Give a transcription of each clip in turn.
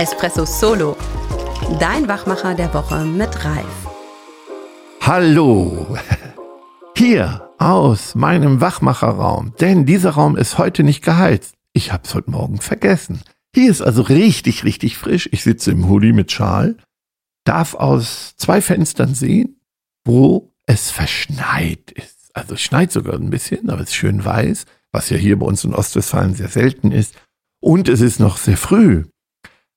Espresso Solo. Dein Wachmacher der Woche mit Ralf. Hallo! Hier aus meinem Wachmacherraum, denn dieser Raum ist heute nicht geheizt. Ich hab's heute Morgen vergessen. Hier ist also richtig, richtig frisch. Ich sitze im Hoodie mit Schal, darf aus zwei Fenstern sehen, wo es verschneit ist. Also es schneit sogar ein bisschen, aber es ist schön weiß, was ja hier bei uns in Ostwestfalen sehr selten ist. Und es ist noch sehr früh.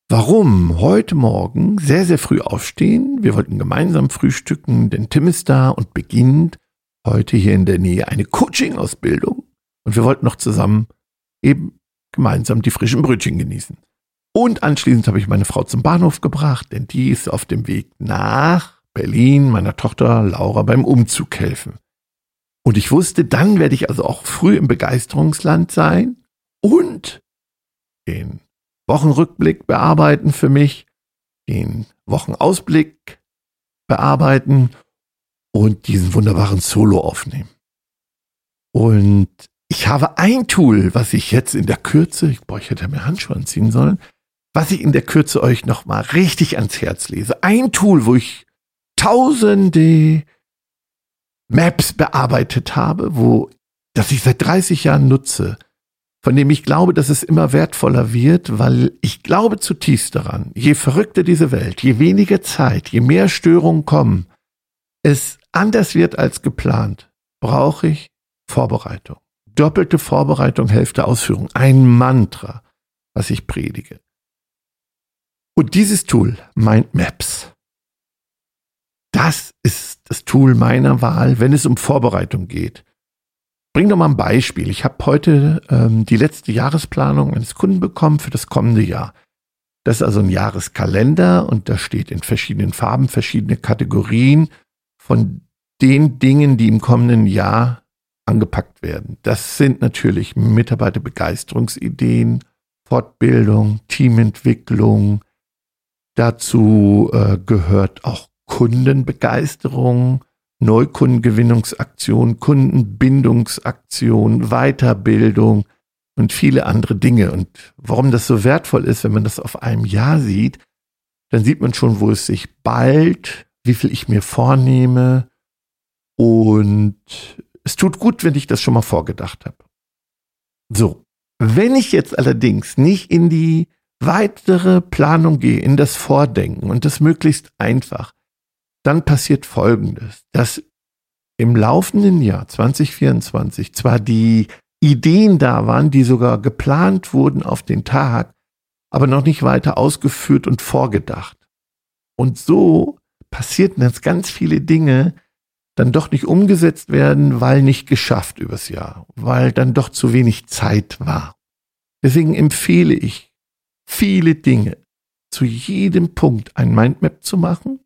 Warum heute Morgen sehr, sehr früh aufstehen? Wir wollten gemeinsam frühstücken, denn Tim ist da und beginnt heute hier in der Nähe eine Coaching-Ausbildung. Und wir wollten noch zusammen eben gemeinsam die frischen Brötchen genießen. Und anschließend habe ich meine Frau zum Bahnhof gebracht, denn die ist auf dem Weg nach Berlin meiner Tochter Laura beim Umzug helfen. Und ich wusste, dann werde ich also auch früh im Begeisterungsland sein und den Wochenrückblick bearbeiten für mich, den Wochenausblick bearbeiten und diesen wunderbaren Solo aufnehmen. Und ich habe ein Tool, was ich jetzt in der Kürze, ich, boah, ich hätte mir Handschuhe anziehen sollen, was ich in der Kürze euch nochmal richtig ans Herz lese. Ein Tool, wo ich tausende Maps bearbeitet habe, wo, das ich seit 30 Jahren nutze, von dem ich glaube, dass es immer wertvoller wird, weil ich glaube zutiefst daran, je verrückter diese Welt, je weniger Zeit, je mehr Störungen kommen, es anders wird als geplant, brauche ich Vorbereitung. Doppelte Vorbereitung, Hälfte Ausführung. Ein Mantra, was ich predige. Und dieses Tool, Mindmaps, das ist das Tool meiner Wahl, wenn es um Vorbereitung geht. Bring doch mal ein Beispiel. Ich habe heute ähm, die letzte Jahresplanung eines Kunden bekommen für das kommende Jahr. Das ist also ein Jahreskalender und da steht in verschiedenen Farben verschiedene Kategorien von den Dingen, die im kommenden Jahr angepackt werden. Das sind natürlich Mitarbeiterbegeisterungsideen, Fortbildung, Teamentwicklung. Dazu äh, gehört auch Kundenbegeisterung, Neukundengewinnungsaktion, Kundenbindungsaktion, Weiterbildung und viele andere Dinge. Und warum das so wertvoll ist, wenn man das auf einem Jahr sieht, dann sieht man schon, wo es sich bald, wie viel ich mir vornehme. Und es tut gut, wenn ich das schon mal vorgedacht habe. So, wenn ich jetzt allerdings nicht in die weitere Planung gehe, in das Vordenken und das möglichst einfach, dann passiert Folgendes, dass im laufenden Jahr 2024 zwar die Ideen da waren, die sogar geplant wurden auf den Tag, aber noch nicht weiter ausgeführt und vorgedacht. Und so passierten jetzt ganz viele Dinge, dann doch nicht umgesetzt werden, weil nicht geschafft übers Jahr, weil dann doch zu wenig Zeit war. Deswegen empfehle ich, viele Dinge zu jedem Punkt ein Mindmap zu machen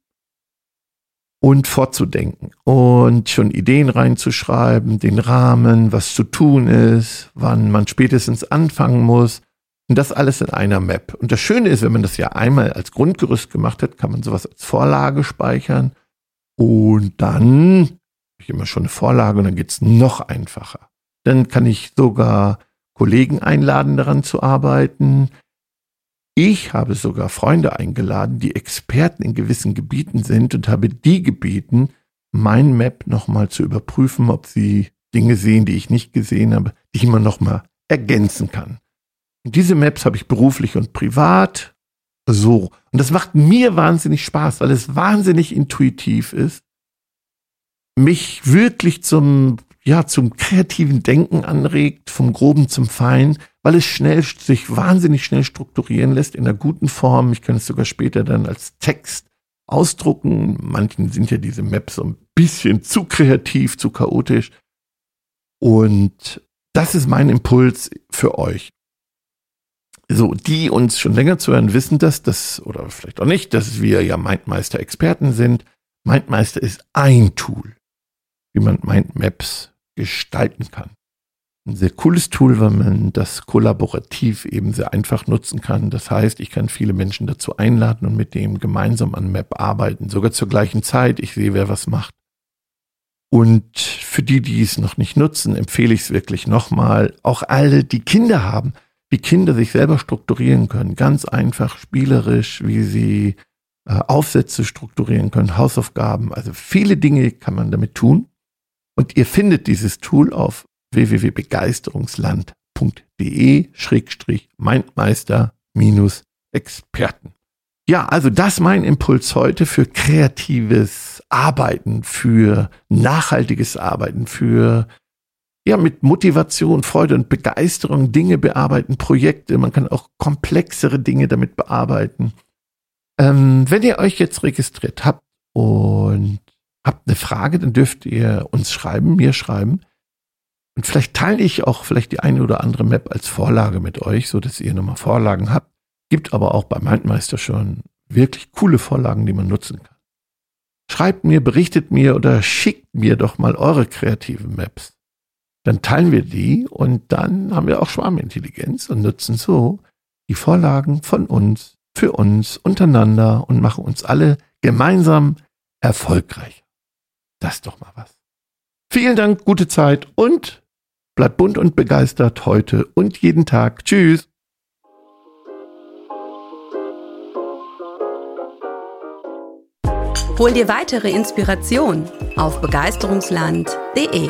und fortzudenken und schon Ideen reinzuschreiben, den Rahmen, was zu tun ist, wann man spätestens anfangen muss. Und das alles in einer Map. Und das Schöne ist, wenn man das ja einmal als Grundgerüst gemacht hat, kann man sowas als Vorlage speichern. Und dann habe ich immer schon eine Vorlage und dann geht's noch einfacher. Dann kann ich sogar Kollegen einladen, daran zu arbeiten. Ich habe sogar Freunde eingeladen, die Experten in gewissen Gebieten sind und habe die gebeten, mein Map nochmal zu überprüfen, ob sie Dinge sehen, die ich nicht gesehen habe, die ich immer nochmal ergänzen kann. Und diese Maps habe ich beruflich und privat so. Und das macht mir wahnsinnig Spaß, weil es wahnsinnig intuitiv ist, mich wirklich zum, ja, zum kreativen Denken anregt, vom Groben zum Fein, weil es schnell, sich wahnsinnig schnell strukturieren lässt in einer guten Form. Ich kann es sogar später dann als Text ausdrucken. Manchen sind ja diese Maps so ein bisschen zu kreativ, zu chaotisch. Und das ist mein Impuls für euch. So, die uns schon länger zuhören, wissen das, das, oder vielleicht auch nicht, dass wir ja Mindmeister-Experten sind. Mindmeister ist ein Tool, wie man Mindmaps gestalten kann ein sehr cooles Tool, weil man das kollaborativ eben sehr einfach nutzen kann. Das heißt, ich kann viele Menschen dazu einladen und mit dem gemeinsam an Map arbeiten, sogar zur gleichen Zeit. Ich sehe, wer was macht. Und für die, die es noch nicht nutzen, empfehle ich es wirklich nochmal. Auch alle, die Kinder haben, wie Kinder sich selber strukturieren können. Ganz einfach, spielerisch, wie sie äh, Aufsätze strukturieren können, Hausaufgaben. Also viele Dinge kann man damit tun. Und ihr findet dieses Tool auf www.begeisterungsland.de Schrägstrich Mindmeister minus Experten. Ja, also das mein Impuls heute für kreatives Arbeiten, für nachhaltiges Arbeiten, für ja, mit Motivation, Freude und Begeisterung Dinge bearbeiten, Projekte. Man kann auch komplexere Dinge damit bearbeiten. Ähm, wenn ihr euch jetzt registriert habt und habt eine Frage, dann dürft ihr uns schreiben, mir schreiben. Und vielleicht teile ich auch vielleicht die eine oder andere Map als Vorlage mit euch, so dass ihr nochmal Vorlagen habt. Gibt aber auch bei Mindmeister schon wirklich coole Vorlagen, die man nutzen kann. Schreibt mir, berichtet mir oder schickt mir doch mal eure kreativen Maps. Dann teilen wir die und dann haben wir auch Schwarmintelligenz und nutzen so die Vorlagen von uns, für uns, untereinander und machen uns alle gemeinsam erfolgreich. Das ist doch mal was. Vielen Dank, gute Zeit und bleibt bunt und begeistert heute und jeden Tag. Tschüss. Hol dir weitere Inspiration auf begeisterungsland.de.